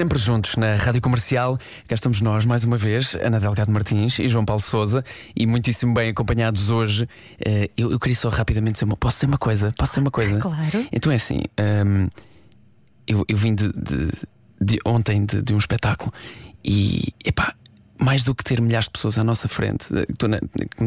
sempre juntos, na Rádio Comercial. Cá estamos nós, mais uma vez, Ana Delgado Martins e João Paulo Souza, e muitíssimo bem acompanhados hoje. Eh, eu, eu queria só rapidamente dizer uma. Posso dizer uma coisa? Posso dizer uma coisa? Claro. Então é assim. ehm, eu, eu vim de, de- de ontem de, de um espetáculo e, epá, mais do que ter milhares de pessoas à nossa frente, eh,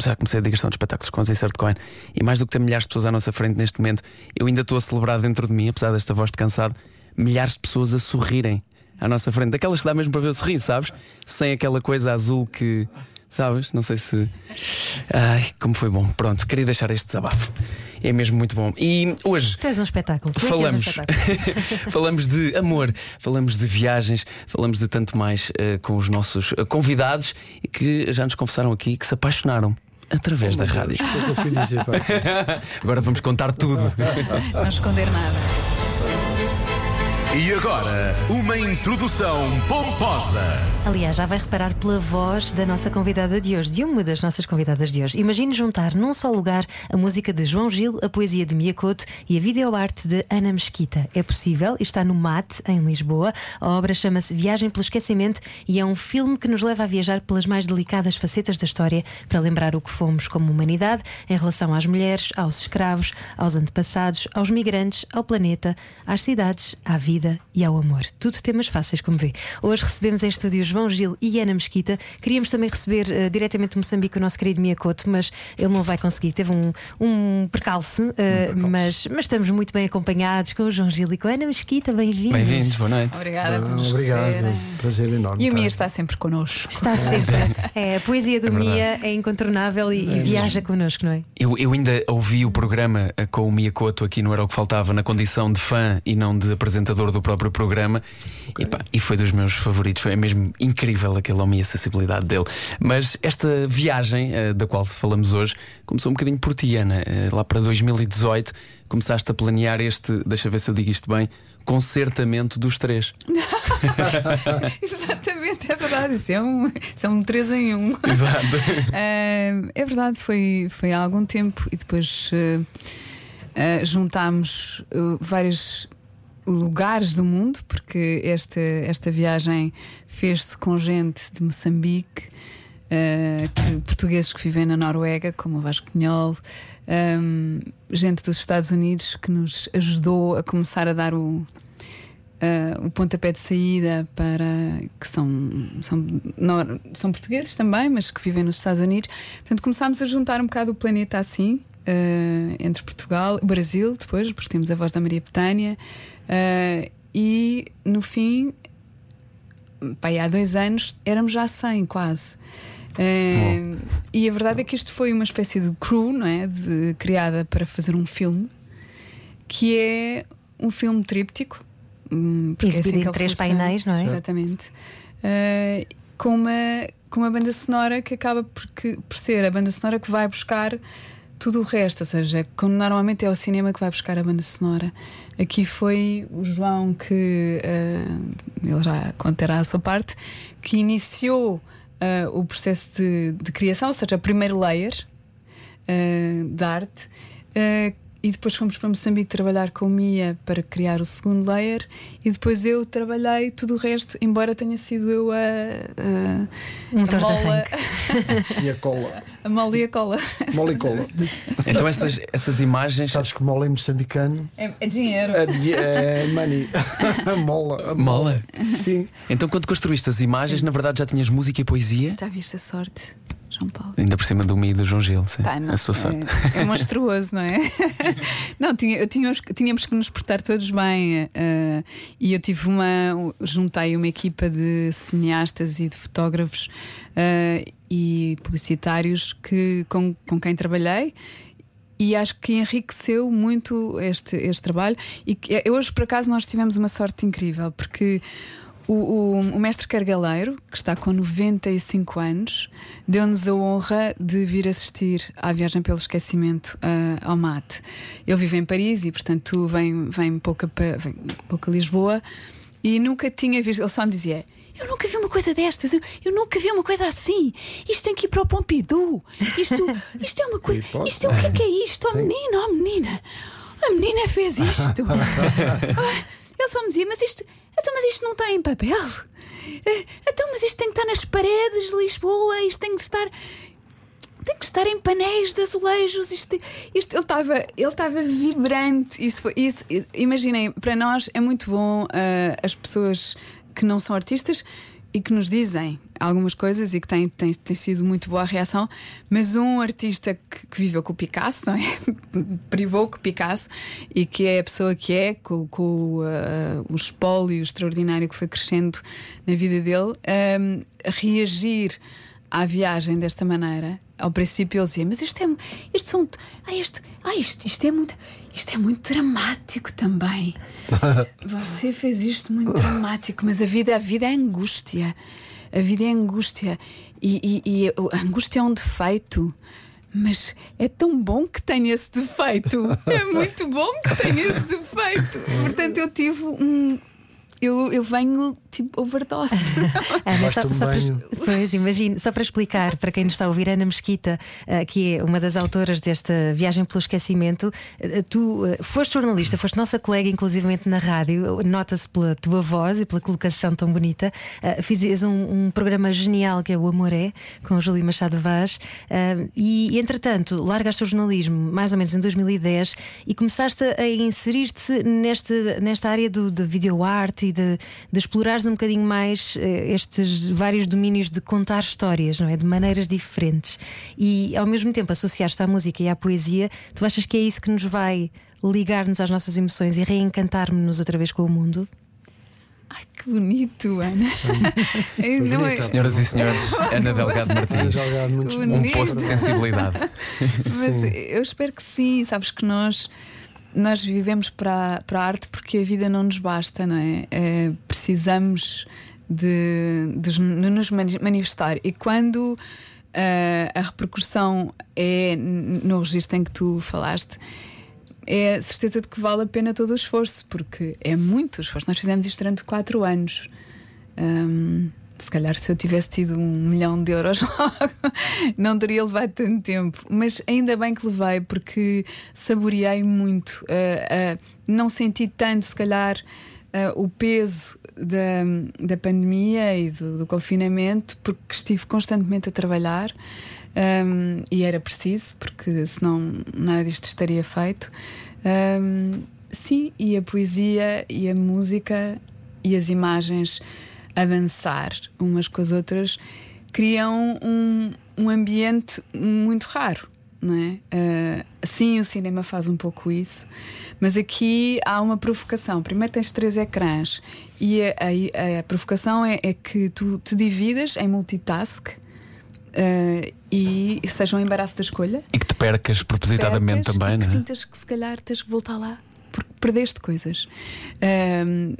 já comecei a digressão de espetáculos com a Zé Coin, e mais do que ter milhares de pessoas à nossa frente neste momento, eu ainda estou a celebrar dentro de mim, apesar desta voz de cansado, milhares de pessoas a sorrirem à nossa frente, daquelas que dá mesmo para ver o sorriso, sabes? Sem aquela coisa azul que. Sabes? Não sei se. Ai, como foi bom. Pronto, queria deixar este desabafo. É mesmo muito bom. E hoje. Tu és um espetáculo. Tu é que és um Falamos, espetáculo. falamos de amor, falamos de viagens, falamos de tanto mais eh, com os nossos eh, convidados e que já nos confessaram aqui que se apaixonaram através da rádio. O que é que eu fui dizer? Agora vamos contar tudo. Não esconder nada. E agora, uma introdução pomposa. Aliás, já vai reparar pela voz da nossa convidada de hoje, de uma das nossas convidadas de hoje. Imagine juntar num só lugar a música de João Gil, a poesia de Mia Couto e a videoarte de Ana Mesquita. É possível está no MAT, em Lisboa. A obra chama-se Viagem pelo Esquecimento e é um filme que nos leva a viajar pelas mais delicadas facetas da história para lembrar o que fomos como humanidade em relação às mulheres, aos escravos, aos antepassados, aos migrantes, ao planeta, às cidades, à vida e ao amor. Tudo temas fáceis, como vê. Hoje recebemos em estúdio João Gil e Ana Mesquita. Queríamos também receber eh, diretamente de Moçambique o nosso querido Miyakoto, mas ele não vai conseguir. Teve um, um percalço, eh, Mas, mas estamos muito bem acompanhados com o João Gil e com a Ana Mesquita. Bem-vindos. Bem-vindos, boa noite. Obrigada por nos Obrigado, receberem. prazer enorme. E o Mia tá? está sempre connosco. Está sempre. É, a poesia do Mia é incontornável e, e viaja connosco, não é? Eu, eu ainda ouvi o programa eh, com o Miyakoto aqui no Era o que Faltava, na condição de fã e não de apresentador do próprio programa, e, pá, e foi dos meus favoritos. É mesmo incrível aquela homem e a acessibilidade dele. Mas esta viagem eh, da qual se falamos hoje começou um bocadinho por ti, Ana. Eh, lá para 2018 começaste a planear este, deixa ver se eu digo isto bem, concertamento dos três. Exatamente, é verdade. Isso é um, isso é um 3 em 1. Exato. Ah, é verdade, foi, foi há algum tempo e depois ah, juntámos ah, vários lugares do mundo, porque esta, esta viagem fez-se com gente de Moçambique, ah, que- portugueses que vivem na Noruega, como o Vasco Cunhol, ahm, gente dos Estados Unidos que nos ajudou a começar a dar o, uh, o pontapé de saída para que são, são, não- são portugueses também, mas que vivem nos Estados Unidos. Portanto, começámos a juntar um bocado o planeta assim, uh, entre Portugal, Brasil, depois, porque temos a voz da Maria Betânia, uh, e no fim, pá, aí há dois anos, éramos já 100 quase. Uh, e a verdade é que isto foi uma espécie de crew, não é? De- criada para fazer um filme que é um filme tríptico. hum, porque é assim em três funciona. painéis, não é? Exatamente. Uh, com, uma, com uma banda sonora que acaba por, que- por ser a banda sonora que vai buscar tudo o resto, ou seja, normalmente é o cinema que vai buscar a banda sonora. Aqui foi o João que uh, ele já contará a sua parte, que iniciou uh, o processo de, de criação, ou seja, o primeiro layer uh, de arte. Uh, e depois fomos para Moçambique trabalhar com o Mia para criar o segundo layer e depois eu trabalhei tudo o resto, embora tenha sido eu a, a, a arranque. E a cola. a mola e a cola. Mola e cola. Então essas, essas imagens. Sabes que mola em moçambicano É, é dinheiro. é, é money. mola. a Mola? Sim. Então, quando construíste as imagens, na verdade já tinhas música e poesia? Já viste a sorte, João Paulo? Ainda por cima do Mi e do João Gil, sim. Pá, não, a sua sorte. é, é monstruoso, não é? não, tinha, tínhamos, tínhamos que nos portar todos bem. eh, e eu tive uma. Juntei uma equipa de cineastas e de fotógrafos eh, e publicitários que, com, com quem trabalhei. E acho que enriqueceu muito este, este trabalho. E hoje, por acaso, nós tivemos uma sorte incrível, porque O, o, o mestre Cargaleiro, que está com 95 anos, deu-nos a honra de vir assistir à viagem pelo esquecimento ah, ao mate. Ele vive em Paris e, portanto, vem, vem, pouco, a, Pa- vem pouco a Lisboa e nunca tinha visto. Ele só me dizia. Eu nunca vi uma coisa destas, eu, eu nunca vi uma coisa assim. Isto tem que ir para o Pompidou. Isto, isto é uma coisa. Isto é o que é que é isto? Oh menina, oh menina. A menina fez isto. Ah, Ele só me dizia, mas isto, então, mas isto não está em papel? Eh, Então, mas isto tem que estar nas paredes de Lisboa, isto tem que estar. Tem que estar em painéis de azulejos. Isto, isto, ele estava ele estava vibrante. Isso foi, isso, imaginem, para nós é muito bom ah, as pessoas que não são artistas e que nos dizem algumas coisas e que tem, tem, tem sido muito boa a reação, mas um artista que, que viveu com o Picasso, não é? Privou com o Picasso e que é a pessoa que é, com, com ah, o espólio extraordinário que foi crescendo na vida dele, a reagir à viagem desta maneira. Ao princípio ele dizia, mas isto é isto são ah, isto, ah, isto, isto é muito isto é muito dramático também. Você fez isto muito dramático, mas a vida, a vida é angústia. A vida é angústia. E, e- e a angústia é um defeito. Mas é tão bom que tenha esse defeito. É muito bom que tenha esse defeito. Portanto, eu tive um. Eu, eu venho tipo overdose. Ana, só, só para, banho. pois, imagino, só para explicar para quem nos está a ouvir, Ana Mesquita, eh, que é uma das autoras desta viagem pelo esquecimento, eh, tu eh, foste jornalista, foste nossa colega, inclusivamente na rádio, nota-se pela tua voz e pela colocação tão bonita. Fizes um, um programa genial que é o Amoré, com o Júlio Machado Vaz, e entretanto largaste o jornalismo mais ou menos em 2010 e começaste a inserir-te neste, nesta área do, de videoarte e de, de explorares um bocadinho mais eh, estes vários domínios de contar histórias, não é? De maneiras diferentes. E ao mesmo tempo associaste à música e à poesia, tu achas que é isso que nos vai ligar-nos às nossas emoções e reencantar-nos outra vez com o mundo? Ai, que bonito, Ana. Não é- Senhoras e senhores, Ana Delgado Martins. Um poço de sensibilidade. Mas eu espero que sim, sabes que nós nós vivemos para, para a arte porque a vida não nos basta, não é? Eh, precisamos de, de nos mani- manifestar e quando eh, a repercussão é no registro em que tu falaste. É certeza de que vale a pena todo o esforço, porque é muito esforço. Nós fizemos isto durante quatro anos. Hum, se calhar se eu tivesse tido um milhão de euros logo, não teria levado tanto tempo. Mas ainda bem que levei, porque saboreei muito. Uh, uh, não senti tanto, se calhar, uh, o peso da, da pandemia e do, do confinamento, porque estive constantemente a trabalhar. Um, e era preciso, porque senão nada disto estaria feito. Um, sim, e a poesia e a música e as imagens a dançar umas com as outras criam um, um ambiente muito raro. Não é? Uh, sim, o cinema faz um pouco isso, mas aqui há uma provocação. Primeiro tens três ecrãs e a, a- a provocação é, é que tu te dividas em multitask uh, e seja um embaraço da escolha E que te percas propositadamente percas também, e que não é? sintas que se calhar tens que voltar lá porque perdeste coisas Ahm,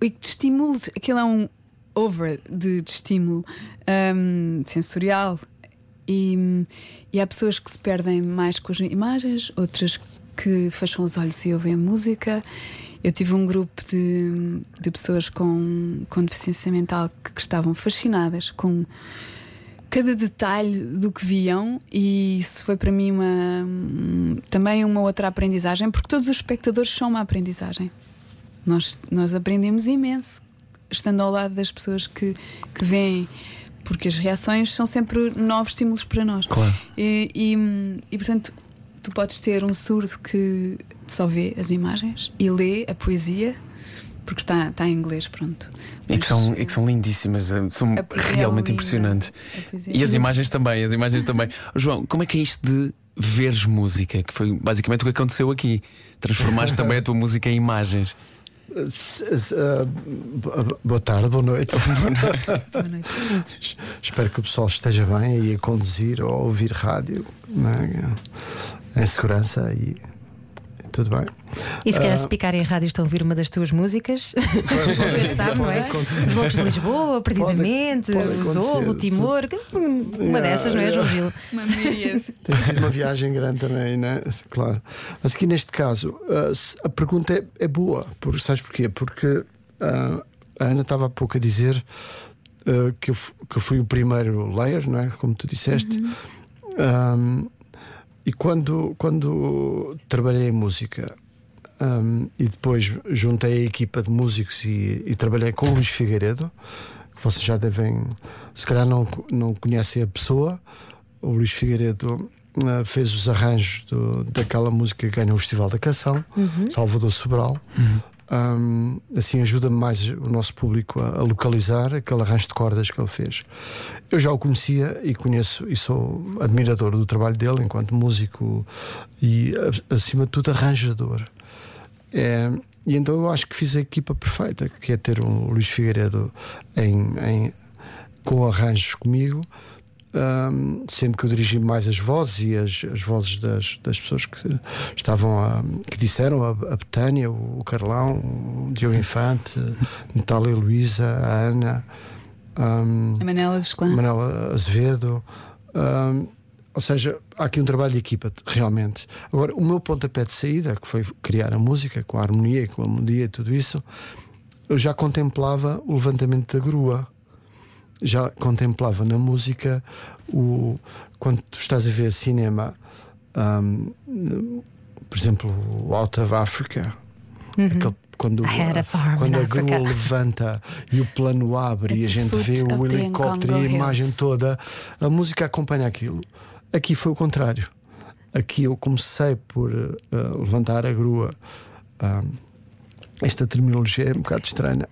e que te estimules aquilo é um over de, de estímulo ahm, sensorial. E, e há pessoas que se perdem mais com as imagens outras que fecham os olhos e ouvem a música. Eu tive um grupo de, de pessoas com, com deficiência mental que, que estavam fascinadas com cada detalhe do que viam e isso foi para mim uma também uma outra aprendizagem porque todos os espectadores são uma aprendizagem. Nós nós aprendemos imenso estando ao lado das pessoas que que veem porque as reações são sempre novos estímulos para nós Claro. e, e, e, portanto tu podes ter um surdo que só vê as imagens e lê a poesia porque está, está em inglês pronto E que, são, e que são lindíssimas, eh, são é realmente impressionantes. Poesia E é as imagens também, as imagens também. João, como é que é isto de veres música? Que foi basicamente o que aconteceu aqui. Transformaste também a tua música em imagens. Ah, bo- boa tarde, boa noite. Boa noite. Espero que o pessoal esteja bem aí a conduzir ou a ouvir rádio né? em segurança e tudo bem. E se calhar se picarem em rádio estão a ouvir uma das tuas músicas, sabe, não é? de Lisboa, Perdidamente, pode o acontecer. Zorro, o Timor, uma dessas, não é, João Gil? Uma míriade. Tem sido uma viagem grande também, né? Claro. Mas aqui neste caso, ah, a pergunta é, é boa. Por, sabes porquê? Porque ah, a Ana estava há pouco a dizer ah, que, eu, que eu fui o primeiro layer, não é? Como tu disseste. Ahm, e quando, quando trabalhei em música ahm, e depois juntei a equipa de músicos e, e trabalhei com o Luís Figueiredo, que vocês já devem, se calhar não, não conhecem a pessoa, o Luís Figueiredo ah, fez os arranjos do- daquela música que ganhou o Festival da Canção, Salvador Sobral. Um, assim ajuda-me mais o nosso público a, a localizar aquele arranjo de cordas que ele fez. Eu já o conhecia e conheço e sou admirador do trabalho dele enquanto músico e, acima de tudo, arranjador. É, e então eu acho que fiz a equipa perfeita, que é ter um Luís Figueiredo em, em- com arranjos comigo, hum, sendo que eu dirigi mais as vozes e as, as vozes das, das pessoas que estavam a, que disseram, a, a Betânia, o Carlão, o Diogo Infante, Natália Luísa, a Ana. hum, A Manela dos Clã. Manela Azevedo. Ahm, ou seja, há aqui um trabalho de equipa, realmente. Agora, o meu pontapé de saída, que foi criar a música, com a harmonia e com a melodia e tudo isso, eu já contemplava o levantamento da grua. Já contemplava na música o quando tu estás a ver cinema, ahm, por exemplo, o Out of Africa, aquele- quando, had a quando a grua levanta e o plano abre e a gente vê o helicóptero e a imagem Hills. toda, a música acompanha aquilo. Aqui foi o contrário. Aqui eu comecei por eh, levantar a grua. Ah, esta terminologia é um bocado estranha.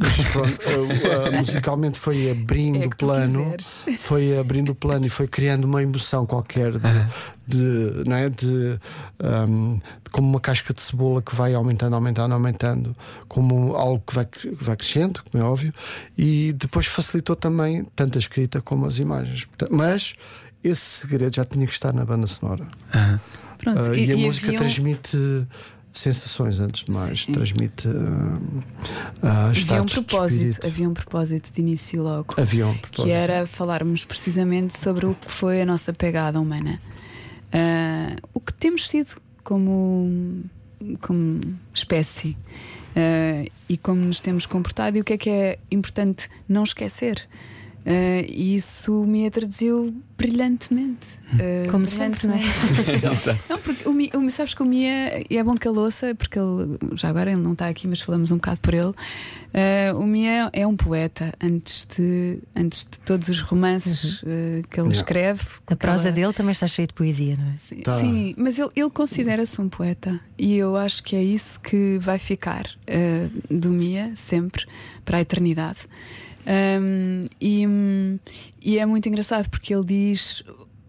Mas pronto, eh, musicalmente foi abrindo É o tu plano, quiseres. foi abrindo o plano e foi criando uma emoção qualquer de, de, não é? de, ahm, de como uma casca de cebola que vai aumentando, aumentando, aumentando, como algo que vai, que vai crescendo, como é óbvio, e depois facilitou também tanto a escrita como as imagens. Portanto, Mas esse segredo já tinha que estar na banda sonora. Pronto, Ah, e, a música haviam- transmite sensações antes de mais, Sim. transmite ah, ah, Havia um propósito, havia um propósito de início logo. Havia um que propósito. era falarmos precisamente sobre o que foi a nossa pegada humana. Ah, o que temos sido como, como espécie ah, e como nos temos comportado e o que é que é importante não esquecer. Ah, e isso me traduziu brilhantemente. Ah, Como sempre, não é? brilhantemente. Não, porque o Mia, o Mia- sabes que o Mia, e é bom que ele ouça, porque ele, já agora ele não está aqui, mas falamos um bocado por ele. Ah, o Mia é um poeta antes de, antes de todos os romances ah, que ele Yeah. escreve. A prosa dele também está cheia de poesia, não é? Sim, Tá. sim, mas ele, ele considera-se um poeta e eu acho que é isso que vai ficar do Mia sempre para a eternidade. Ahm, e, e é muito engraçado porque ele diz.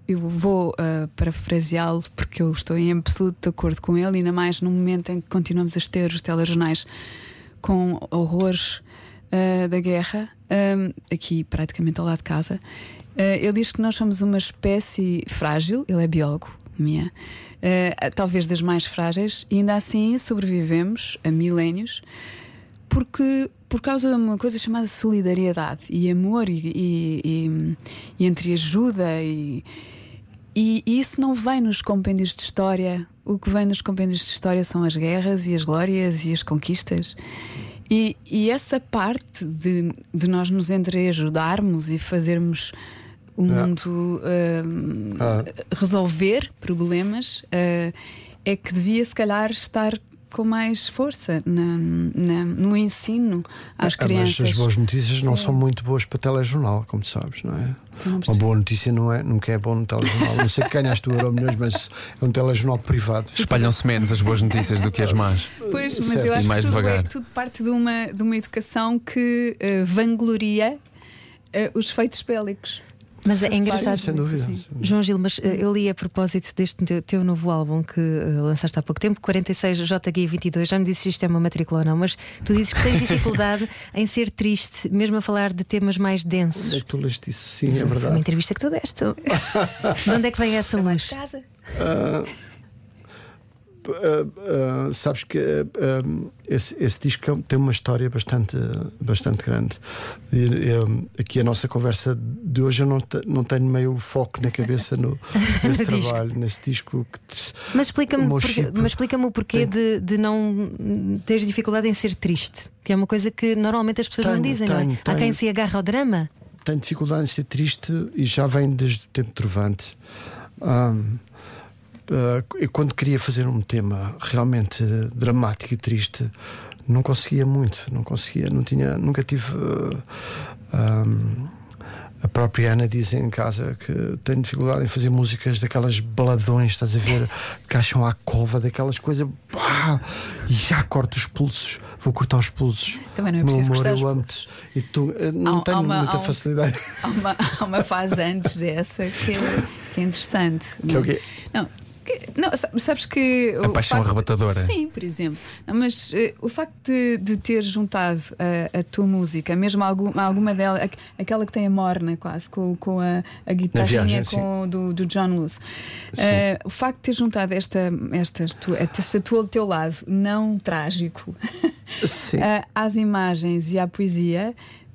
Eu vou ah, parafraseá-lo porque eu estou em absoluto de acordo com ele, ainda mais no momento em que continuamos a ter os telejornais com horrores ah, da guerra, ahm, aqui praticamente ao lado de casa. Ah, ele diz que nós somos uma espécie frágil, ele é biólogo, minha, ah, talvez das mais frágeis, e ainda assim sobrevivemos a milénios porque por causa de uma coisa chamada solidariedade e amor e, e- e- e entre ajuda e, e isso não vem nos compêndios de história. O que vem nos compêndios de história são as guerras e as glórias e as conquistas. E, e essa parte de, de nós nos entreajudarmos e fazermos o mundo hum, Ah. resolver problemas ah, é que devia, se calhar, estar com mais força na- na- no ensino às Ah, mas crianças. as boas notícias não Sim. são muito boas para telejornal, como sabes, não é? Não Uma boa notícia não é, nunca é bom no telejornal. Não sei que ganhaste o euro milhões, mas é um telejornal privado. Espalham-se menos as boas notícias do que as más. Pois, mas Certo. eu acho mais que tudo, é, devagar. tudo parte de uma, de uma educação que eh, vangloria eh, os feitos bélicos. Mas é engraçado. Sem dúvida. Sim. João Gil, mas eh, eu li a propósito deste teu, novo álbum que eh, lançaste há pouco tempo, 46 JG22. Já me disse se isto é uma matrícula ou não, mas tu dizes que tens dificuldade em ser triste, mesmo a falar de temas mais Onde é densos. que tu leste isso? Sim, é Foi uma verdade. entrevista que tu deste. de onde é que vem essa luz? Casa. Ah, ah, ah, sabes que ah, esse, esse disco é tem uma história bastante, bastante grande. E, aqui a nossa conversa de hoje eu não, te- não tenho meio foco na cabeça no, nesse No disco. trabalho, nesse disco te- Mas explica-me mas explica-me o porquê tem- de, de não teres dificuldade em ser triste, que é uma coisa que normalmente as pessoas não Tenho, dizem, não é? tenho, Há quem tenho. se agarra ao drama. tenho dificuldade em ser triste e já vem desde o tempo Trovante. Ah, eu quando queria fazer um tema realmente dramático e triste, não conseguia muito, não conseguia, não tinha, nunca tive. ah, ahm, a própria Ana diz em casa que tem dificuldade em fazer músicas daquelas baladões, estás a ver? Que acham à cova, daquelas coisas. Pá, e já corto os pulsos, vou cortar os pulsos. Também não é Meu preciso amor, cortar os eu amo-te. E tu, eh, não Há- há tenho uma- muita há um- facilidade. Há uma, há uma fase antes dessa que é, que é interessante. Que é o quê? Não, que- não, sa- sabes que. A o paixão facto- arrebatadora. Sim, por exemplo. Não, mas eh, o facto de, de ter juntado a, a tua música, mesmo alguma, alguma dela, aqu- aquela que tem a morna quase, com, com a, a guitarrinha com, do, do John Lewis. Eh, o facto de ter juntado esta, estas, tu, esta tua do teu lado, não trágico, Sim. eh, às imagens e à poesia.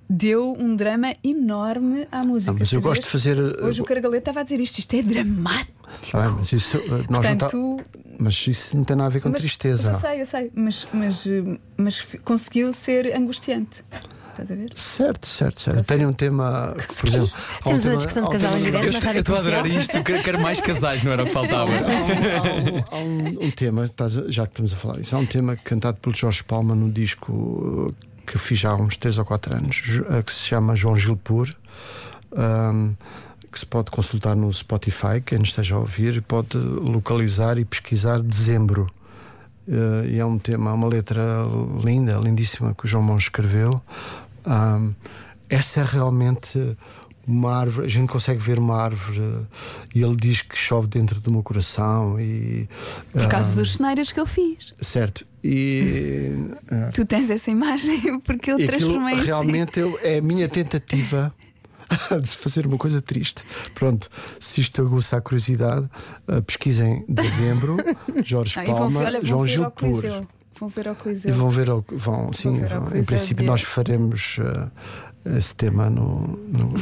Deu um drama enorme à música. Ah, mas eu gosto de fazer. eh, Hoje o Cargalete estava a dizer isto, isto é dramático. Ah, mas isso, eh, não tá- Portanto, mas isso não tem nada a ver com mas- tristeza. Mas eu sei, eu sei, mas, mas, eh, mas conseguiu ser angustiante. Estás a ver? Certo, certo, certo. Eu tenho um tema, por exemplo. um Temos uma tema- discussão de um casal em direto. Eu estou rádio eu estou a adorar isto, eu quero, mais casais, não era o que faltava. Há um, há um- há um- um tema, já que estamos a falar disso, há um tema cantado pelo Jorge Palma no disco que fiz há uns 3 ou 4 anos, uh, que se chama João Gil Pur, um, que se pode consultar no Spotify, quem esteja a ouvir, pode localizar e pesquisar dezembro. Uh, e é um tema, uma letra linda, lindíssima que o João Mons escreveu. Um, essa é realmente uma árvore, a gente consegue ver uma árvore uh, e ele diz que chove dentro do meu coração e Por causa ah, dos cenários que ele fez. certo e, ah, Tu tens essa imagem porque ele e aquilo em- realmente eu- é a minha tentativa de fazer uma coisa triste. Pronto, se isto aguça a curiosidade, ah, pesquisem dezembro, Jorge Ah, e vão, Palma, ver- olha, vão João Gil Pur. Vão ver ao E Coliseu. vão ver, ao- vão, sim, ver ao vão- em princípio nós faremos ah, esse tema no, no-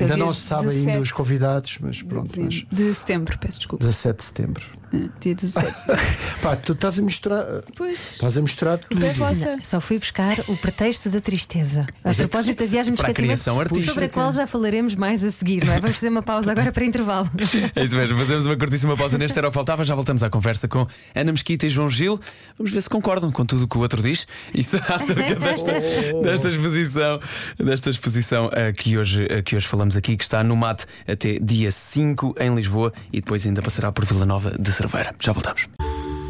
Ainda não se sabe ainda 17 os convidados, mas pronto, mas De setembro, peço desculpa. 17 de setembro. Ah, Dia 17 de setembro. Pá, tu estás a misturar, Pois. estás a misturar tudo. É vossa. Não, só fui buscar o pretexto da tristeza. A Mas é propósito da viagem de esquecimento, artística. sobre a qual já falaremos mais a seguir, não é? Vamos fazer uma pausa agora para intervalo. É isso mesmo, fazemos uma curtíssima pausa neste Era o que Faltava. Já voltamos à conversa com Ana Mesquita e João Gil. Vamos ver se concordam com tudo o que o outro diz. Isso acerca desta, desta exposição, desta exposição eh, que, hoje, eh, que hoje falamos aqui, que está no MAT até dia 5 em Lisboa e depois ainda passará por Vila Nova de Cerveira. Já voltamos.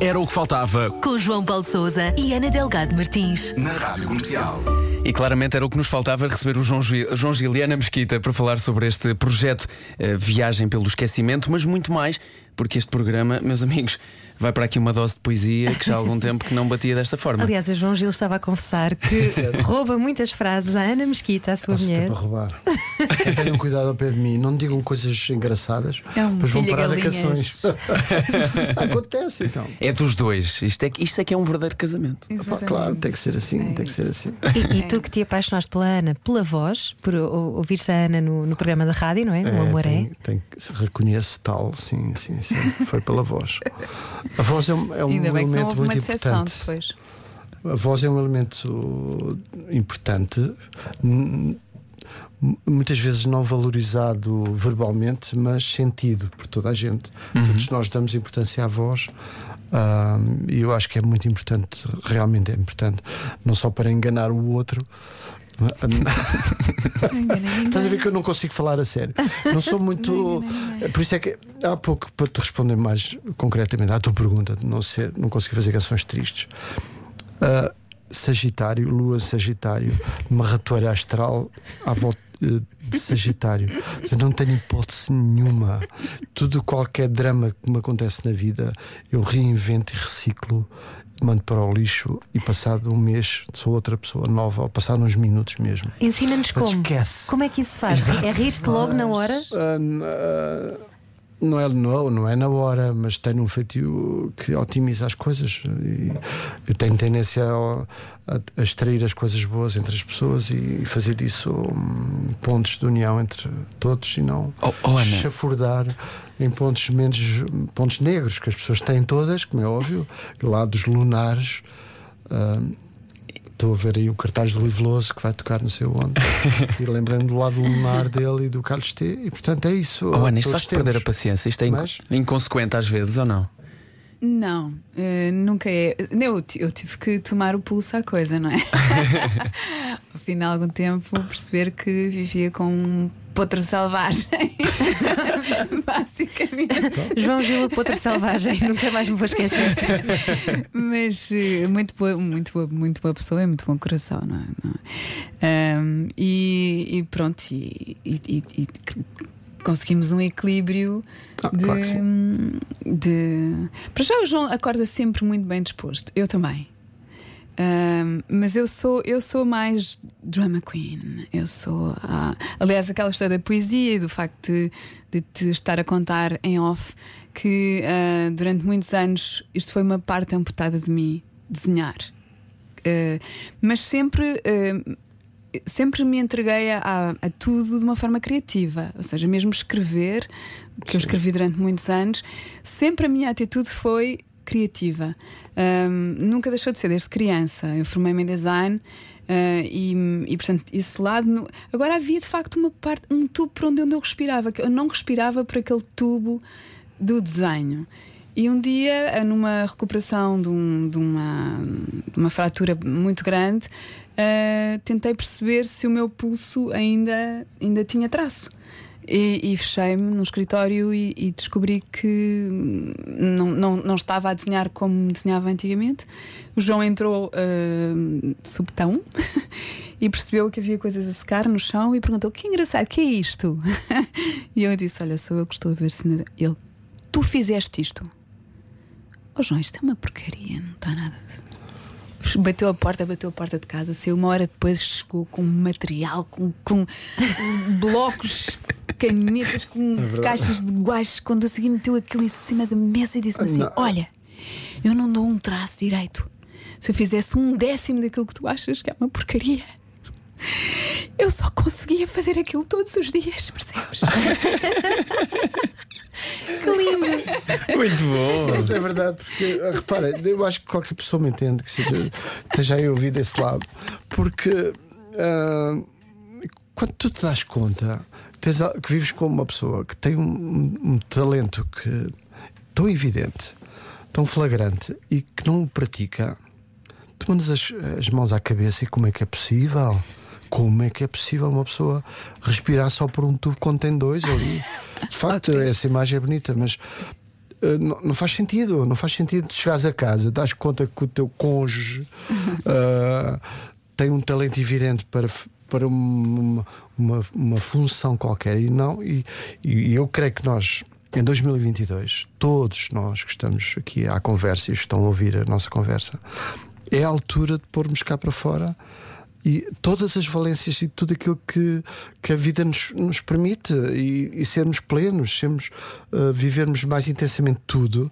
Era o que faltava Com João Paulo Souza e Ana Delgado Martins. na Rádio Comercial. E claramente era o que nos faltava receber o João, João Gil e Ana Mesquita para falar sobre este projeto eh, Viagem pelo Esquecimento, mas muito mais, porque este programa, meus amigos, vai para aqui uma dose de poesia que já há algum tempo que não batia desta forma. Aliás, a João Gil estava a confessar que rouba muitas frases à Ana Mesquita, a sua Posso mulher. para roubar. Tenham cuidado ao pé de mim. Não digam coisas engraçadas. É um Depois vão parar a pilha-galinhas. canções. Acontece então. É dos dois. Isto é, que- isto é que é um verdadeiro casamento. Pá, claro, tem que ser assim, É tem que ser assim. E, e tu que te apaixonaste pela Ana, pela voz, por ou- ouvir-se a Ana no, no programa da rádio, não é? O Amor é. tem, tem que- reconheço tal, sim, sim, sim. Foi pela voz. A voz é um, é um Ainda bem que não elemento muito importante. depois. A voz é um elemento importante, muitas vezes não valorizado verbalmente, mas sentido por toda a gente. Todos nós damos importância à voz. E eu acho que é muito importante, realmente é importante, não só para enganar o outro. Estás a ver que eu não consigo falar a sério. Não sou muito. Por isso é que há pouco para te responder mais concretamente à tua pergunta de não ser, não conseguir fazer canções tristes. Ah, Sagitário, Lua Sagitário, uma ratoeira astral à volta eh, de Sagitário. Eu não tenho hipótese nenhuma. Tudo, qualquer drama que me acontece na vida, eu reinvento e reciclo, mando para o lixo e passado um mês sou outra pessoa nova, ou passado uns minutos mesmo. Ensina-nos como. esquece. Como é que isso se faz? É rir-te logo na hora? N- ah, não é, não, não é na hora, mas tenho um feitio que otimiza as coisas. E eu tenho tendência a, a, a extrair as coisas boas entre as pessoas e fazer disso hum, pontos de união entre todos e não Oh, oh, Ana. chafurdar em pontos menos pontos negros que as pessoas têm todas, como é óbvio, lá dos lunares. hum, Estou a ver aí o cartaz do Rui Veloso que vai tocar não sei onde. e lembrando do lado lunar dele e do Carlos T. E portanto é isso. Oh, Ana, isto faz perder a paciência. Isto é inco- Mas- inconsequente às vezes, ou não? Não, eh, nunca é. Eu, eu tive que tomar o pulso à coisa, não é? Ao fim de algum tempo, perceber que vivia com um potro selvagem. Basicamente. João Gil, Potro Selvagem, nunca mais me vou esquecer. Mas eh, muito boa, muito boa, muito boa pessoa e muito bom coração, não é? Não é? Ahm, e, e pronto, e, e- e- e conseguimos um equilíbrio Ah, de, claro de. Para já o João acorda sempre muito bem disposto, eu também. Ahm, mas eu sou eu sou mais drama queen. Eu sou, ah, aliás, aquela história da poesia e do facto de, de te estar a contar em off que ah, durante muitos anos isto foi uma parte amputada de mim, desenhar. Ah, mas sempre ah, sempre me entreguei a, a tudo de uma forma criativa, ou seja, mesmo escrever, que eu escrevi durante muitos anos, sempre a minha atitude foi criativa. Ahm, nunca deixou de ser desde criança. Eu formei-me em design. ah, e, e, portanto, esse lado. no- Agora havia de facto uma parte, um tubo por onde eu respirava, que eu não respirava por aquele tubo do desenho. E um dia, numa recuperação de, um- de uma, de uma fratura muito grande, ah, tentei perceber se o meu pulso ainda, ainda tinha traço. E, e fechei-me no escritório e, e descobri que não, não, não estava a desenhar como desenhava antigamente. O João entrou de subtão e percebeu que havia coisas a secar no chão e perguntou: Que engraçado, que é isto? e eu disse: Olha, sou eu que estou a ver se. Ele, tu fizeste isto. Oh João, isto é uma porcaria, não está nada. Bateu a porta, bateu a porta de casa, saiu uma hora depois, chegou com material, com, com blocos, canetas, com caixas de guaches. Quando a seguir meteu aquilo em cima da mesa e disse-me assim: Não. Olha, eu não dou um traço direito. Se eu fizesse um décimo daquilo que tu achas que é uma porcaria, eu só conseguia fazer aquilo todos os dias, percebes? Muito bom. Mas é verdade, porque ah, repara, eu acho que qualquer pessoa me entende que seja, esteja aí a ouvir desse lado, porque ah, quando tu te das conta tens que vives com uma pessoa que tem um, um talento que tão evidente, tão flagrante e que não o pratica, tu mandas as, as mãos à cabeça e como é que é possível? Como é que é possível uma pessoa respirar só por um tubo quando tem dois ali? De facto, essa imagem é bonita, mas Uh, não, não faz sentido, não faz sentido chegares a casa, dás conta que o teu cônjuge uh, tem um talento evidente para, para uma, uma, uma função qualquer e não, e, e eu creio que nós. Em 2022, todos nós que estamos aqui à conversa e estão a ouvir a nossa conversa, é a altura de pormos cá para fora e todas as valências e tudo aquilo que, que a vida nos, nos permite e, e sermos plenos, sermos, uh, vivermos mais intensamente tudo.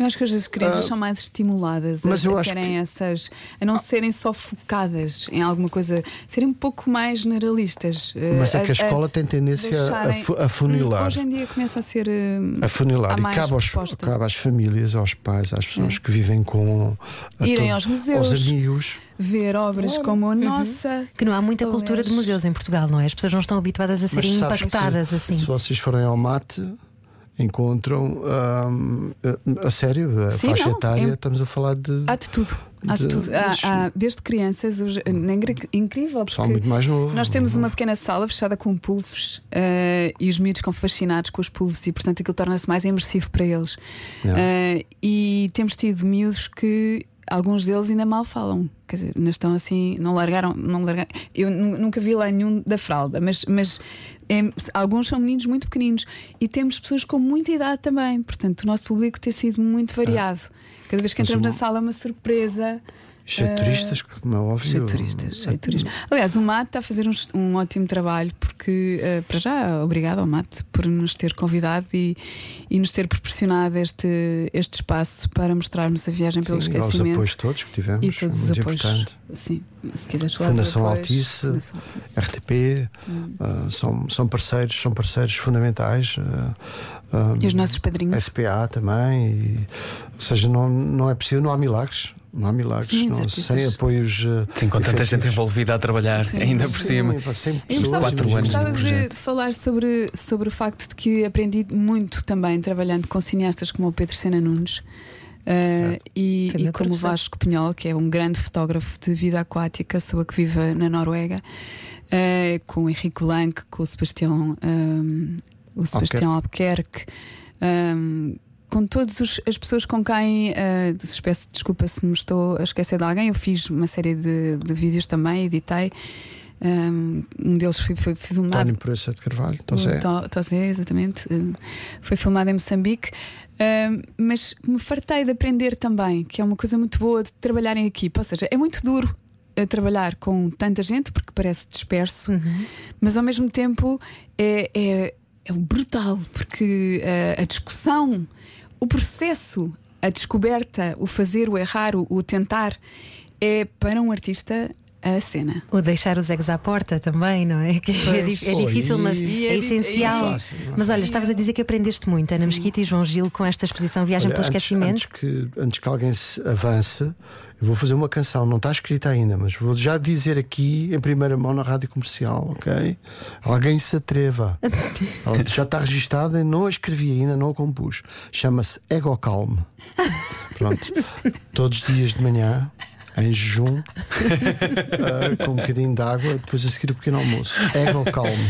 Eu acho que hoje as crianças são mais estimuladas mas a, eu a acho terem que- essas, a não serem só focadas em alguma coisa, serem um pouco mais generalistas. eh, Mas é que a escola tem tendência a deixarem- a funilar. Hum, Hoje em dia começa a ser eh, A funilar e cabe, aos, cabe às famílias, aos pais, às pessoas que vivem com a Irem to- aos museus. aos amigos. ver obras como a nossa. Que não há muita cultura de museus em Portugal, não é? As pessoas não estão habituadas a serem impactadas se, assim. Se vocês forem ao mate, encontram hum, a, sério, a Sim, faixa não, etária, é- estamos a falar de Há de tudo. Há de tudo. Há- mas- há- desde crianças, hoje, é incri- incrível. pessoal porque muito mais novo. Nós temos uma pequena sala fechada com puffs eh, e os miúdos ficam fascinados com os puffs e, portanto, aquilo torna-se mais imersivo para eles. Eh, e temos tido miúdos que alguns deles ainda mal falam. Quer dizer, ainda estão assim, não largaram. Não largaram. Eu nu- nunca vi lá nenhum da fralda, mas, mas em- alguns são meninos muito pequeninos e temos pessoas com muita idade também. Portanto, o nosso público tem sido muito variado. Cada vez que entramos na sala é uma surpresa. Cheio de turistas, como é óbvio. Cheio de turistas, cheio de turistas. Aliás, o Mate está a fazer um, um ótimo trabalho, porque, eh, para já, obrigado ao Mate por nos ter convidado e, e nos ter proporcionado este, este espaço para mostrarmos a viagem pelo Sim, aos esquecimento. apoios todos que tivemos. E todos os muito apoios. importante. Sim, se quiseres falar Fundação apoios, Altice, Fundação Altice. RTP, ah, são, são parceiros, são parceiros fundamentais. ah, ah, E os nossos padrinhos. SPA também. e- ou seja, não, não é possível, não há milagres. Não há milagres. Sim, não- sem apoios. ah, Sim, com tanta gente envolvida a trabalhar, Sim. ainda por Sim, cima. pessoas, gostava, quatro anos de gostava de, projeto. de falar sobre, sobre o facto de que aprendi muito também trabalhando com cineastas como o Pedro Sena Nunes uh, e, Foi e como o. Vasco Pinhol, que é um grande fotógrafo de vida aquática, pessoa que vive na Noruega, uh, com o Henrique Blanc, com o Sebastião, um, o Sebastião Albuquerque. um, com todas os- as pessoas com quem, uh, peço desculpa se me estou a esquecer de alguém, eu fiz uma série de, de vídeos também, editei. Um, um deles foi, foi filmado António Proença de Carvalho, então o Zé. To- Tosé, exatamente. Um, Foi filmado em Moçambique. Um, mas me fartei de aprender também, que é uma coisa muito boa de trabalhar em equipa. Ou seja, é muito duro trabalhar com tanta gente, porque parece disperso, mas ao mesmo tempo é, é, é brutal, porque uh, a discussão, o processo, a descoberta, o fazer, o errar, o, o tentar, é para um artista a cena. O deixar os egos à porta também, não é? Que é, é difícil, mas E é, é di- essencial. é fácil, é mas olha, estavas a dizer que aprendeste muito, Ana Mesquita e João Gil, com esta exposição Viagem Olha, pelo antes, Esquecimento. Antes que, antes que alguém se avance, eu vou fazer uma canção, não está escrita ainda, mas vou já dizer aqui em primeira mão na rádio comercial, ok? Alguém se atreva. Ela já está registada, não a escrevi ainda, não a compus. Chama-se Ego Calm. Pronto. Todos os dias de manhã. Em jejum, ah, com um bocadinho de água, depois a seguir o pequeno almoço. Ego calmo.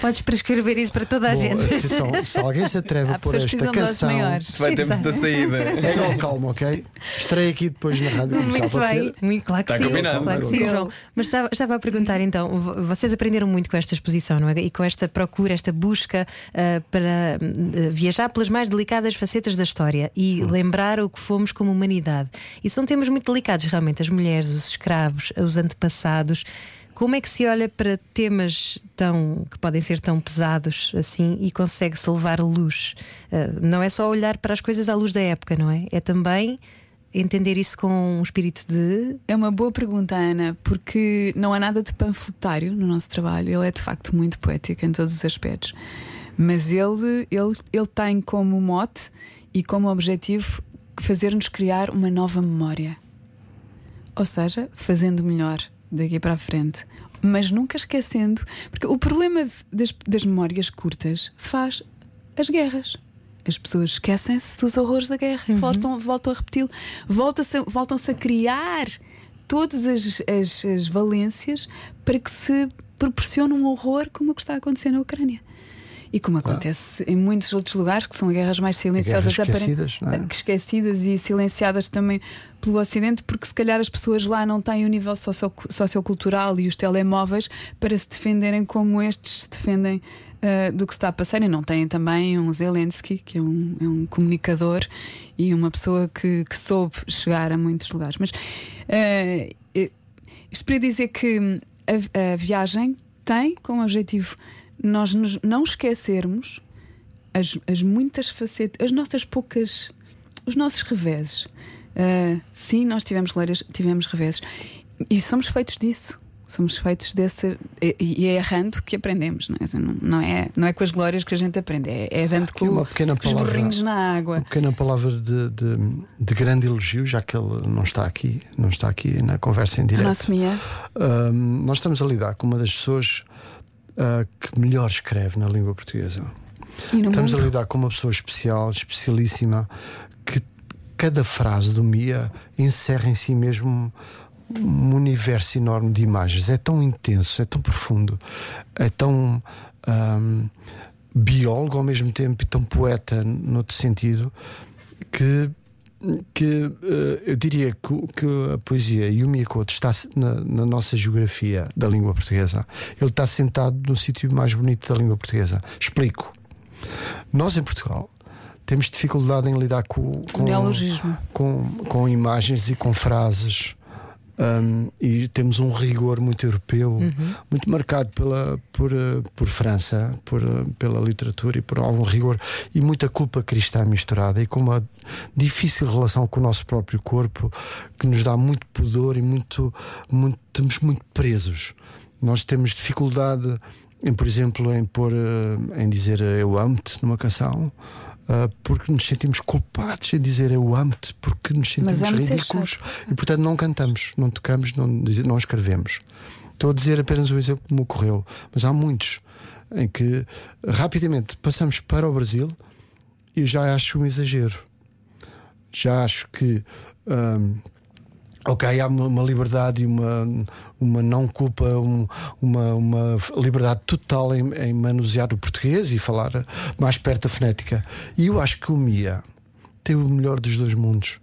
Podes prescrever isso para toda a Bom, gente. atenção, se alguém se atreve a pôr esta canção. Isso vai termos da saída. Ego calmo, ok? Estreia aqui depois na rádio comercial. Muito pode bem, ser? muito, claro que Está sim. combinado. Claro que sim, Combinado. João. Mas estava, estava a perguntar então: vo- vocês aprenderam muito com esta exposição, não é? E com esta procura, esta busca ah, para ah, viajar pelas mais delicadas facetas da história e lembrar o que fomos como humanidade. E são temas muito delicados, realmente: as mulheres, os escravos, os antepassados. Como é que se olha para temas tão que podem ser tão pesados assim e consegue-se levar luz? Ah, não é só olhar para as coisas à luz da época, não é? É também entender isso com um espírito de É uma boa pergunta, Ana, porque não há nada de panfletário no nosso trabalho. Ele é de facto muito poético em todos os aspectos. Mas ele, ele, ele tem como mote e como objetivo fazer-nos criar uma nova memória. Ou seja, fazendo melhor daqui para a frente. Mas nunca esquecendo. Porque o problema de- das, das memórias curtas faz as guerras. As pessoas esquecem-se dos horrores da guerra e voltam, voltam a repeti-lo. Voltam-se a- Voltam-se a criar todas as, as, as valências para que se proporcione um horror como o que está a acontecer na Ucrânia. E como acontece em muitos outros lugares, que são guerras mais silenciosas, Guerras esquecidas, não é? aparent- esquecidas e silenciadas também pelo Ocidente, porque se calhar as pessoas lá não têm o nível socio- sociocultural e os telemóveis para se defenderem como estes se defendem ah, do que se está a passar. E não têm também um Zelensky, que é um, é um comunicador e uma pessoa que, que soube chegar a muitos lugares. Mas eh, isto para dizer que hum, a, a viagem tem como objetivo nós nos não esquecermos as, as muitas facetas, as nossas poucas, os nossos reveses. Ah, sim, nós tivemos glórias, tivemos reveses e somos feitos disso. Somos feitos desse. E, é errando que aprendemos, não é? Não, não é? não é com as glórias que a gente aprende, é, é dando com, uma pequena com os palavra. borrinhos na Uma água. pequena palavra de, de, de grande elogio, já que ele não está aqui, não está aqui na conversa em direto. nossa Mia. Ahm, nós estamos a lidar com uma das pessoas ah, que melhor escreve na língua portuguesa. Estamos mundo. a lidar com uma pessoa especial, especialíssima, que cada frase do Mia encerra em si mesmo um universo enorme de imagens. É tão intenso, é tão profundo, é tão ahm, biólogo ao mesmo tempo e tão poeta noutro sentido que. Que eh, eu diria que, que a poesia e o Miyakoto está na, na nossa geografia da língua portuguesa. Ele está sentado no sítio mais bonito da língua portuguesa. Explico. Nós em Portugal temos dificuldade em lidar com, com, neologismo. com, com imagens e com frases Um, e temos um rigor muito europeu, muito marcado pela, por, eh, por França, por, eh, pela literatura e por algum rigor e muita culpa cristã misturada e com uma difícil relação com o nosso próprio corpo que nos dá muito pudor e muito, muito estamos muito presos. Nós temos dificuldade em, por exemplo, em pôr, eh, em dizer eu amo-te numa canção. Ah, porque nos sentimos culpados em dizer eu amo-te, porque nos sentimos é ridículos e portanto não cantamos, não tocamos, não, não escrevemos. Estou a dizer apenas um exemplo que me ocorreu, mas há muitos em que rapidamente passamos para o Brasil e já acho um exagero. Já acho que hum, ok, há uma, liberdade e uma, uma não culpa, um- uma, uma liberdade total em, em manusear o português e falar mais perto da fonética. E eu acho que o Mia tem o melhor dos dois mundos.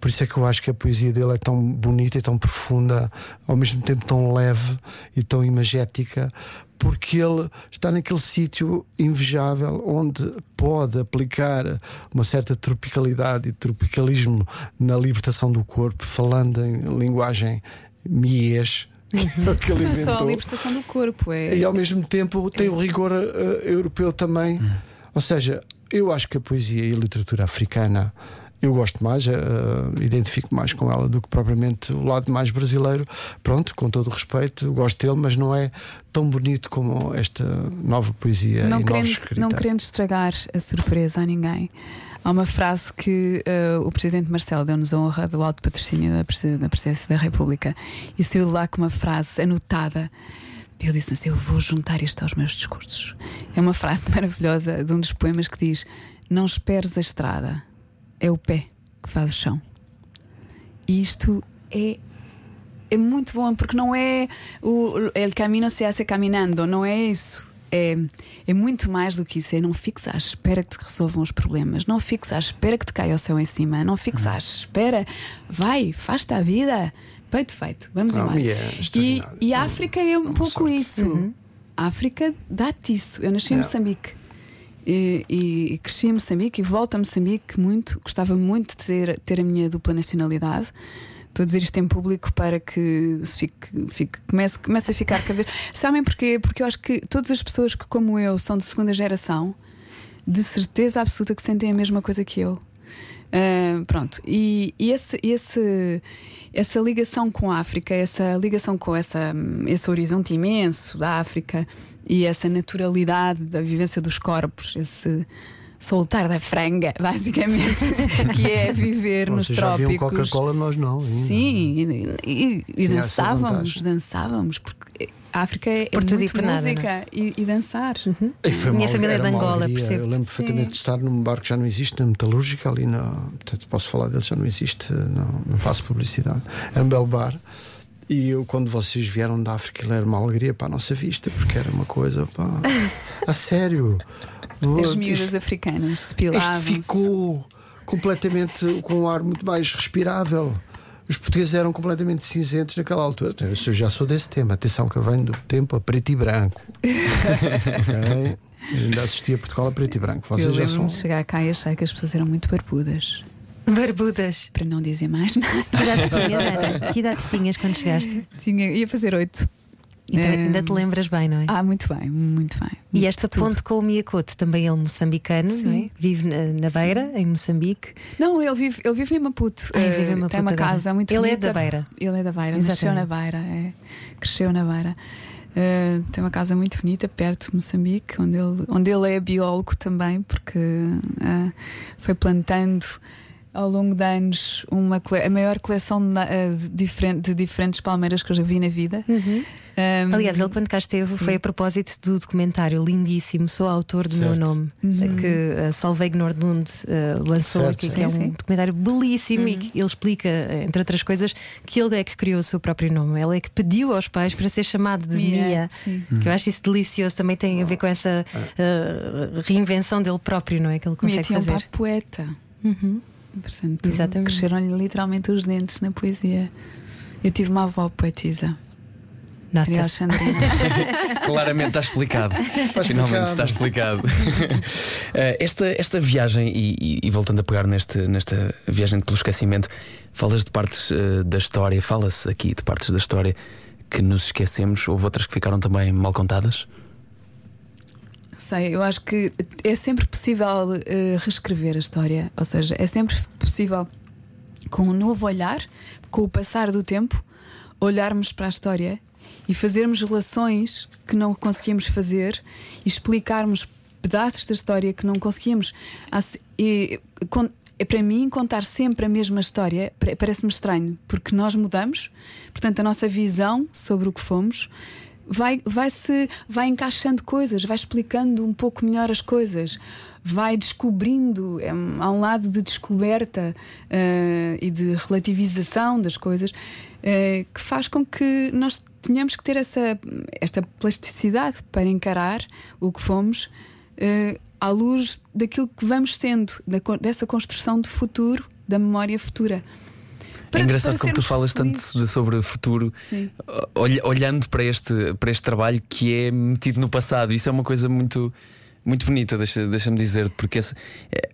Por isso é que eu acho que a poesia dele é tão bonita e tão profunda, ao mesmo tempo tão leve e tão imagética, porque ele está naquele sítio invejável onde pode aplicar uma certa tropicalidade e tropicalismo na libertação do corpo, falando em linguagem mies, que ele Não é só a inventou. libertação do corpo, é. E ao mesmo tempo tem o rigor eh, europeu também. Ou seja, eu acho que a poesia e a literatura africana eu gosto mais, eh, identifico mais com ela do que propriamente o lado mais brasileiro. Pronto, com todo o respeito, gosto dele, mas não é tão bonito como esta nova poesia não e querendo, não querendo estragar a surpresa a ninguém. Há uma frase que eh, o Presidente Marcelo deu-nos a honra do alto patrocínio da, da Presidência da República e saiu de lá com uma frase anotada. Ele disse assim: Eu vou juntar isto aos meus discursos. É uma frase maravilhosa de um dos poemas que diz: Não esperes a estrada, é o pé que faz o chão. E isto é é muito bom porque não é o el camino se hace caminando, não é isso. É, é muito mais do que isso. É não fiques à espera que te resolvam os problemas, não fiques à espera que te caia o céu em cima, não fiques à espera. Vai, faz-te a vida. Peito feito, vamos Não, embora. e é e, e a África é um uma pouco sorte. isso. A África dá-te isso. Eu nasci em É. Moçambique. E, e cresci em Moçambique e volto a Moçambique muito. Gostava muito de ter, ter a minha dupla nacionalidade. Estou a dizer isto em público para que se fique, fique- comece, comece a ficar cada vez. Sabem porquê? Porque eu acho que todas as pessoas que, como eu, são de segunda geração, de certeza absoluta que sentem a mesma coisa que eu. Ah, pronto, e, e esse, esse- essa ligação com a África, essa ligação com essa, esse horizonte imenso da África e essa naturalidade da vivência dos corpos, esse soltar da franga, basicamente, que é viver nos Vocês já viam trópicos. Coca-Cola, nós não. ainda. Sim, e, e- e dançávamos, dançávamos, porque a África é, é Por tudo e muito por nada, música e, e dançar. E foi Minha uma- família é era de Angola, percebo. Eu lembro perfeitamente de estar num bar que já não existe, na metalúrgica, ali na. Portanto, posso falar dele, já não existe, não, não faço publicidade. Era um belo bar. E eu, quando vocês vieram da África, ele era uma alegria para a nossa vista, porque era uma coisa, pá, a sério. As miúdas africanas Isto depilavam ficou completamente com um ar muito mais respirável. Os portugueses eram completamente cinzentos naquela altura. Então, Eu já sou desse tema. Atenção que eu venho do tempo a preto e branco. Ok? Eu ainda assistia a Portugal a preto e branco. Eu Vocês já lembro-me são. chegar cá e achar que as pessoas eram muito barbudas. Barbudas. Para não dizer mais nada. Que idade tinhas, Ana? Que idade tinhas quando chegaste? Tinha, ia fazer oito. E também- Eh, ainda te lembras bem, não é? Ah, muito bem, muito bem. E esta Tudo. ponte com o Miyakoto, também ele moçambicano, é? Vive na, na Beira, em Moçambique. Não, ele vive, ele vive em Maputo. Ah, ele vive em Eh, Maputo Tem uma agora. casa muito Ele é bonita. da Beira. Ele é da Beira, nasceu na. Beira, é. cresceu na Beira. Eh, tem uma casa muito bonita perto de Moçambique, onde ele, onde ele é biólogo também, porque eh, foi plantando ao longo de anos uma, a maior coleção de, eh, de diferente- de diferentes palmeiras que eu já vi na vida. Eh, Aliás, ele quando cá esteve foi a propósito do documentário lindíssimo, Sou autor do meu nome, que a Solveig Nordlund eh, lançou Certo, aqui, que sim, é um sim. documentário belíssimo e que ele explica, entre outras coisas, que ele é que criou o seu próprio nome. Ele é que pediu aos pais para ser chamado de Mia, Mia. sim. Que eu acho isso delicioso, também tem a ver com essa eh, reinvenção dele próprio, não é? Que ele Mia consegue tinha um fazer. pai poeta. Portanto, Exatamente. cresceram-lhe literalmente os dentes na poesia. Eu tive uma avó poetisa. Maria Alexandrina. Claramente está explicado. Finalmente está explicado. Eh, esta, esta viagem, e, e- voltando a pegar neste, nesta viagem pelo esquecimento, falas de partes eh, da história, fala-se aqui de partes da história que nos esquecemos. Houve outras que ficaram também mal contadas? Sei, eu acho que é sempre possível eh, reescrever a história, ou seja, é sempre possível, com um novo olhar, com o passar do tempo, olharmos para a história e fazermos relações que não conseguíamos fazer e explicarmos pedaços da história que não se- E, con- é para mim, contar sempre a mesma história pa- parece-me estranho, porque nós mudamos, portanto, a nossa visão sobre o que fomos vai, vai se vai encaixando coisas, vai explicando um pouco melhor as coisas, vai descobrindo, é, há um lado de descoberta eh, e de relativização das coisas eh, que faz com que nós tenhamos que ter essa esta plasticidade para encarar o que fomos eh, à luz daquilo que vamos sendo, da dessa construção de futuro, da memória futura. É Para- engraçado para como tu falas tanto felizes. sobre o futuro, Sim. olh- olhando para este, para este trabalho que é metido no passado. Isso é uma coisa muito, muito bonita, deixa- deixa-me dizer, porque esse- é-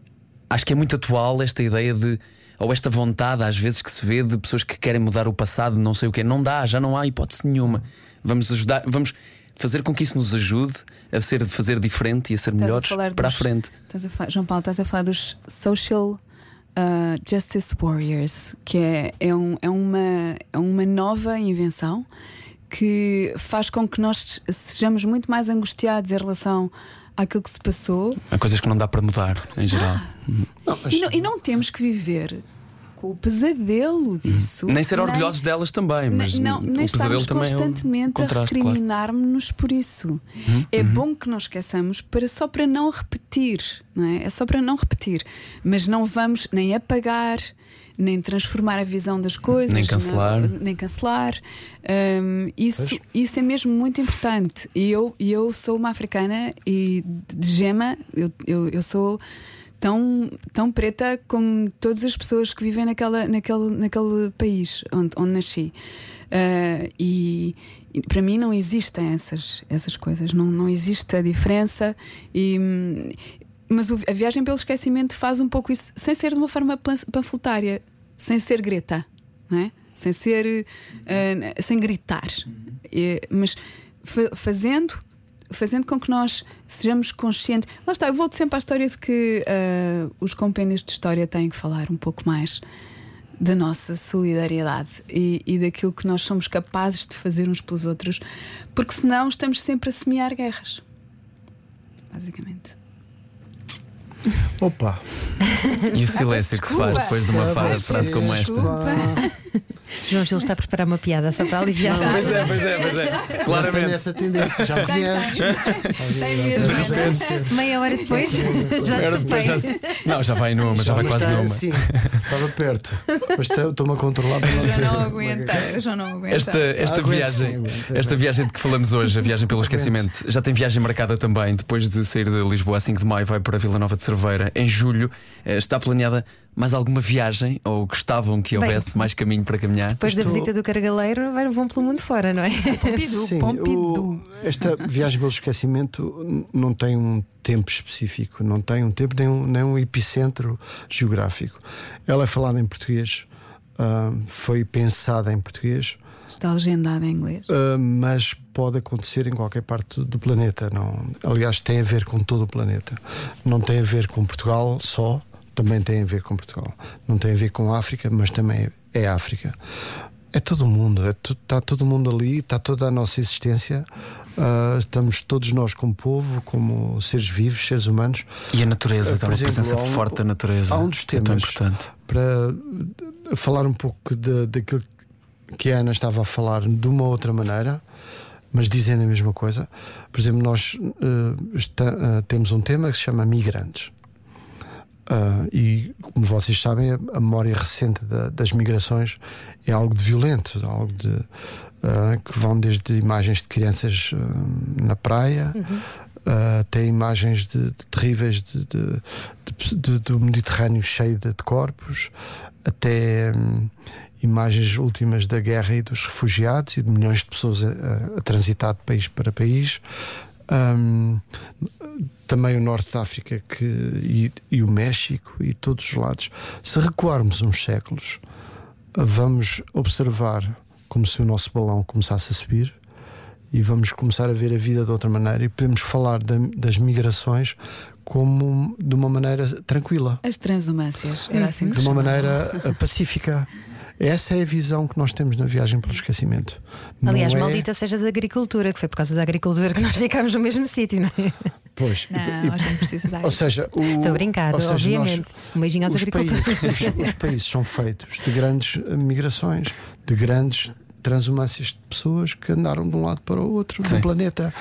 acho que é muito atual esta ideia de. Ou esta vontade, às vezes, que se vê de pessoas que querem mudar o passado, não sei o quê. Não dá, já não há hipótese nenhuma. Vamos ajudar, vamos fazer com que isso nos ajude a ser, fazer diferente e a ser Estás a melhores falar para a dos- frente. Estás a João Paulo, estás a falar dos Social uh, Justice Warriors, que é, é, um- é uma, é uma nova invenção que faz com que nós sejamos muito mais angustiados em relação àquilo que se passou. Há coisas que não dá para mudar, em geral. Não, mas- e não, e não temos que viver com o pesadelo disso. Nem ser orgulhosos delas também, mas nem, não, o nem pesadelo estarmos também é o constantemente a contraste, claro. Uhum, recriminar-nos por isso. é bom que não esqueçamos para, só para não repetir, não é? É só para não repetir. Mas não vamos nem apagar, nem transformar a visão das coisas, Nem cancelar. não- nem cancelar. Hum, isso, isso é mesmo muito importante. E eu, eu sou uma africana e de gema, eu, eu, eu sou tão, tão preta como todas as pessoas que vivem naquela, naquele, naquele país onde, onde nasci. Ah, e, e para mim não existem essas, essas coisas, não, não existe a diferença. E, mas o- a viagem pelo esquecimento faz um pouco isso, sem ser de uma forma pan- panfletária, sem ser Greta, não é? sem ser ah, sem gritar, E- mas fa- fazendo fazendo com que nós sejamos conscientes. Lá está, eu volto sempre à história de que ah, os compêndios de história têm que falar um pouco mais da nossa solidariedade e, e daquilo que nós somos capazes de fazer uns pelos outros, porque senão estamos sempre a semear guerras. Basicamente. Opa, E o silêncio que se faz desculpa. depois de uma Desculpa. frase como esta. Desculpa. João Gil está a preparar uma piada só para aliviar. Pois é, pois é, pois é. Mas tem Claramente. essa tendência, já me conheces. Tem mesmo. Meia hora depois já Era se depois já se- Não, já vai numa, já vai mas quase está numa. assim, estava perto. Mas estou- estou-me a controlar para não Eu dizer. já não aguento, eu já não aguento. Esta, esta Aguento, viagem, sim, aguento, esta viagem de que falamos hoje, a viagem pelo esquecimento, já tem viagem marcada também. Depois de sair de Lisboa a 5 de maio, vai para Vila Nova de Cerveira. Em julho, eh, está planeada mais alguma viagem? Ou gostavam que Bem, houvesse mais caminho para caminhar? Depois da Estou- visita do Cargaleiro, vai- vão pelo mundo fora, não é? Pompidou, Sim, Pompidou. o- esta viagem pelo esquecimento não tem um tempo específico, não tem um tempo nem um, nem um epicentro geográfico. Ela é falada em português, ah, foi pensada em português, Está legendado em inglês. ah, mas pode acontecer em qualquer parte do planeta. Não, aliás, tem a ver com todo o planeta. Não tem a ver com Portugal só, também tem a ver com Portugal. Não tem a ver com a África, mas também é África. É todo o mundo, é tu- está todo mundo ali, está toda a nossa existência. ah, estamos todos nós como povo, como seres vivos, seres humanos. E a natureza, está uma exemplo, presença um- forte da natureza. há um dos é temas importante. para falar um pouco de- daquilo que a Ana estava a falar de uma outra maneira, mas dizendo a mesma coisa. Por exemplo, nós eh, está- eh, temos um tema que se chama Migrantes. Ah, e como vocês sabem, a, memória recente da- das migrações é algo de violento, algo de ah, que vão desde imagens de crianças ah, na praia uh, até imagens de, de terríveis de, do Mediterrâneo cheio de, corpos, até hum, imagens últimas da guerra e dos refugiados e de milhões de pessoas a, a, a transitar de país para país. Um, também o norte da África que, e, e, o México e todos os lados. Se recuarmos uns séculos, vamos observar como se o nosso balão começasse a subir e vamos começar a ver a vida de outra maneira e podemos falar das migrações como de uma maneira tranquila. As transumâncias, era assim que De uma maneira eh, pacífica. Essa é a visão que nós temos na viagem pelo esquecimento. Aliás, não maldita é... sejas a agricultura, que foi por causa da agricultura que nós ficámos no mesmo sítio, não é? Pois, não, a gente precisa da Ou seja, o... estou a brincar, seja, obviamente. Nós, um beijinho aos os agricultores. Países, os, os países são feitos de grandes migrações, de grandes transumâncias de pessoas que andaram de um lado para o outro Sim. do planeta.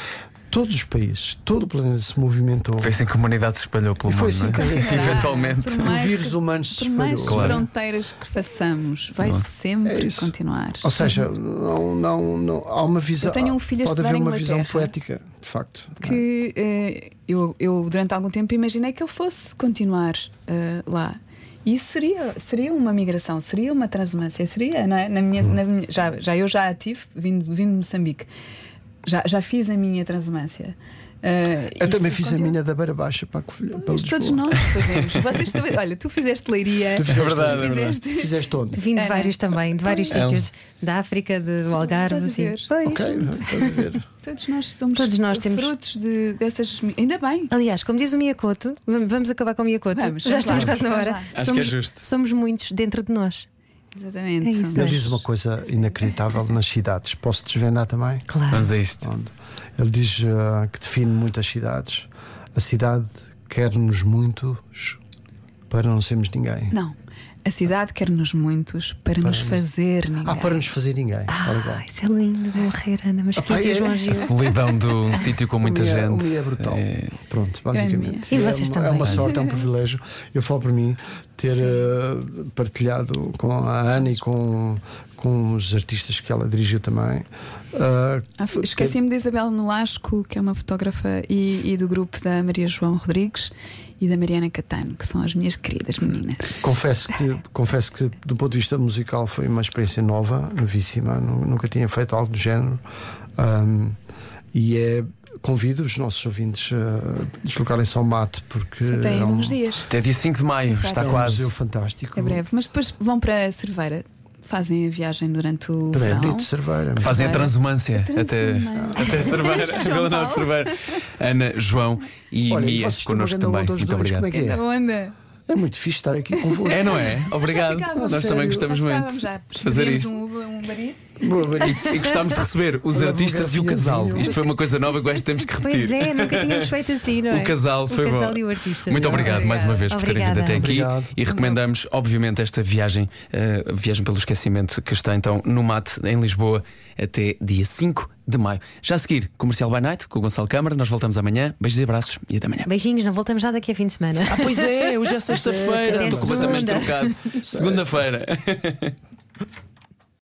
Todos os países, todo o planeta se movimentou. Foi assim que a humanidade se espalhou pelo E foi mundo. assim não é? que- Eventualmente. Por mais o vírus que- humano se Por mais espalhou. Claro. fronteiras que façamos, vai Claro. sempre É continuar. Ou seja, não, não, não, há uma visão. Eu tenho um filho a Pode haver uma visão poética, de facto. que eh, eu, eu durante algum tempo imaginei que ele fosse continuar eh, lá. E isso seria, seria uma migração, seria uma transumância, seria, não é? Na minha, na minha- já, já eu já a tive, vindo, vindo de Moçambique, já, já fiz a minha transumância. Eh, Eu também fiz a continua. minha da Beira Baixa para, a para Mas todos Lisboa. nós fazemos. Vocês também, olha, tu fizeste leiria, Tu fizeste, É verdade, tu é fizeste. Fizeste onde? Vim de Ana. vários também, de vários É sítios, da África, de, do Algarve, estás a assim. ver? Pois. Ok, estás a ver. Todos nós somos Todos nós temos- frutos de, dessas. Ainda bem. Aliás, como diz o Miyakoto, vamos acabar com o Miyakoto. Vamos, Já estamos quase na hora. Acho que é somos, justo. somos muitos dentro de nós. Exatamente. É isso. Ele diz uma coisa inacreditável nas cidades. Posso desvendar também? Claro. Vamos a isto. Onde? Ele diz ah, que define muitas cidades. A cidade quer-nos muitos para não sermos ninguém. Não. A cidade quer-nos muitos para, nos fazer ninguém. Ah, para nos fazer ninguém. Ah, isso é lindo de morrer, Ana Mesquita Ah, e é- João A Gil. solidão de um sítio com muita Mia, gente. O Mia é brutal. É- Pronto, basicamente. E É vocês uma- também. É uma sorte, é um privilégio. Eu falo por mim ter eh, partilhado com a Ana e com, com os artistas que ela dirigiu também. Ah, Ah, Esqueci-me de Isabel Nolasco, que é uma fotógrafa, e, e do grupo da Maria João Rodrigues e da Mariana Catano, que são as minhas queridas meninas. Confesso que, confesso que, do ponto de vista musical, foi uma experiência nova, novíssima. Nu- Nunca tinha feito algo do género. Ahm, e é. Convido os nossos ouvintes a deslocarem-se ao mate, porque Só tem é um, uns dias. Até dia 5 de maio, Exato. está é um quase. museu fantástico. É breve. Mas depois vão para a Cerveira, fazem a viagem durante o Também é verão. bonito de cerveira. Fazem a transumância, A transumância. até, até Cerveira, João Vila Nova de Paulo. Cerveira. Ana, João e Olha, Mia connosco também. Muito dois, obrigado. como é que é? É muito fixe estar aqui convosco. É, não é? Obrigado. Nós Sério? também gostamos Já muito de fazer isto. Um, Uber, um barito. Boa, Barito. E gostámos de receber os Olha, artistas e o casal. Isto foi uma coisa nova que acho que temos que repetir. Pois é, nunca tínhamos feito assim, não é? O casal foi o casal bom. e o artista. Muito obrigado Obrigada. mais uma vez por terem vindo Obrigada. até aqui Obrigado. e recomendamos, obviamente, esta viagem, eh, viagem pelo esquecimento que está então no Mate, em Lisboa, até dia 5 de maio. Já a seguir, Comercial by Night com o Gonçalo Câmara. Nós voltamos amanhã. Beijos e abraços e até amanhã. Beijinhos, não voltamos já daqui a fim de semana. Ah, pois é, hoje é sexta-feira. Estou completamente trocado. Segunda-feira.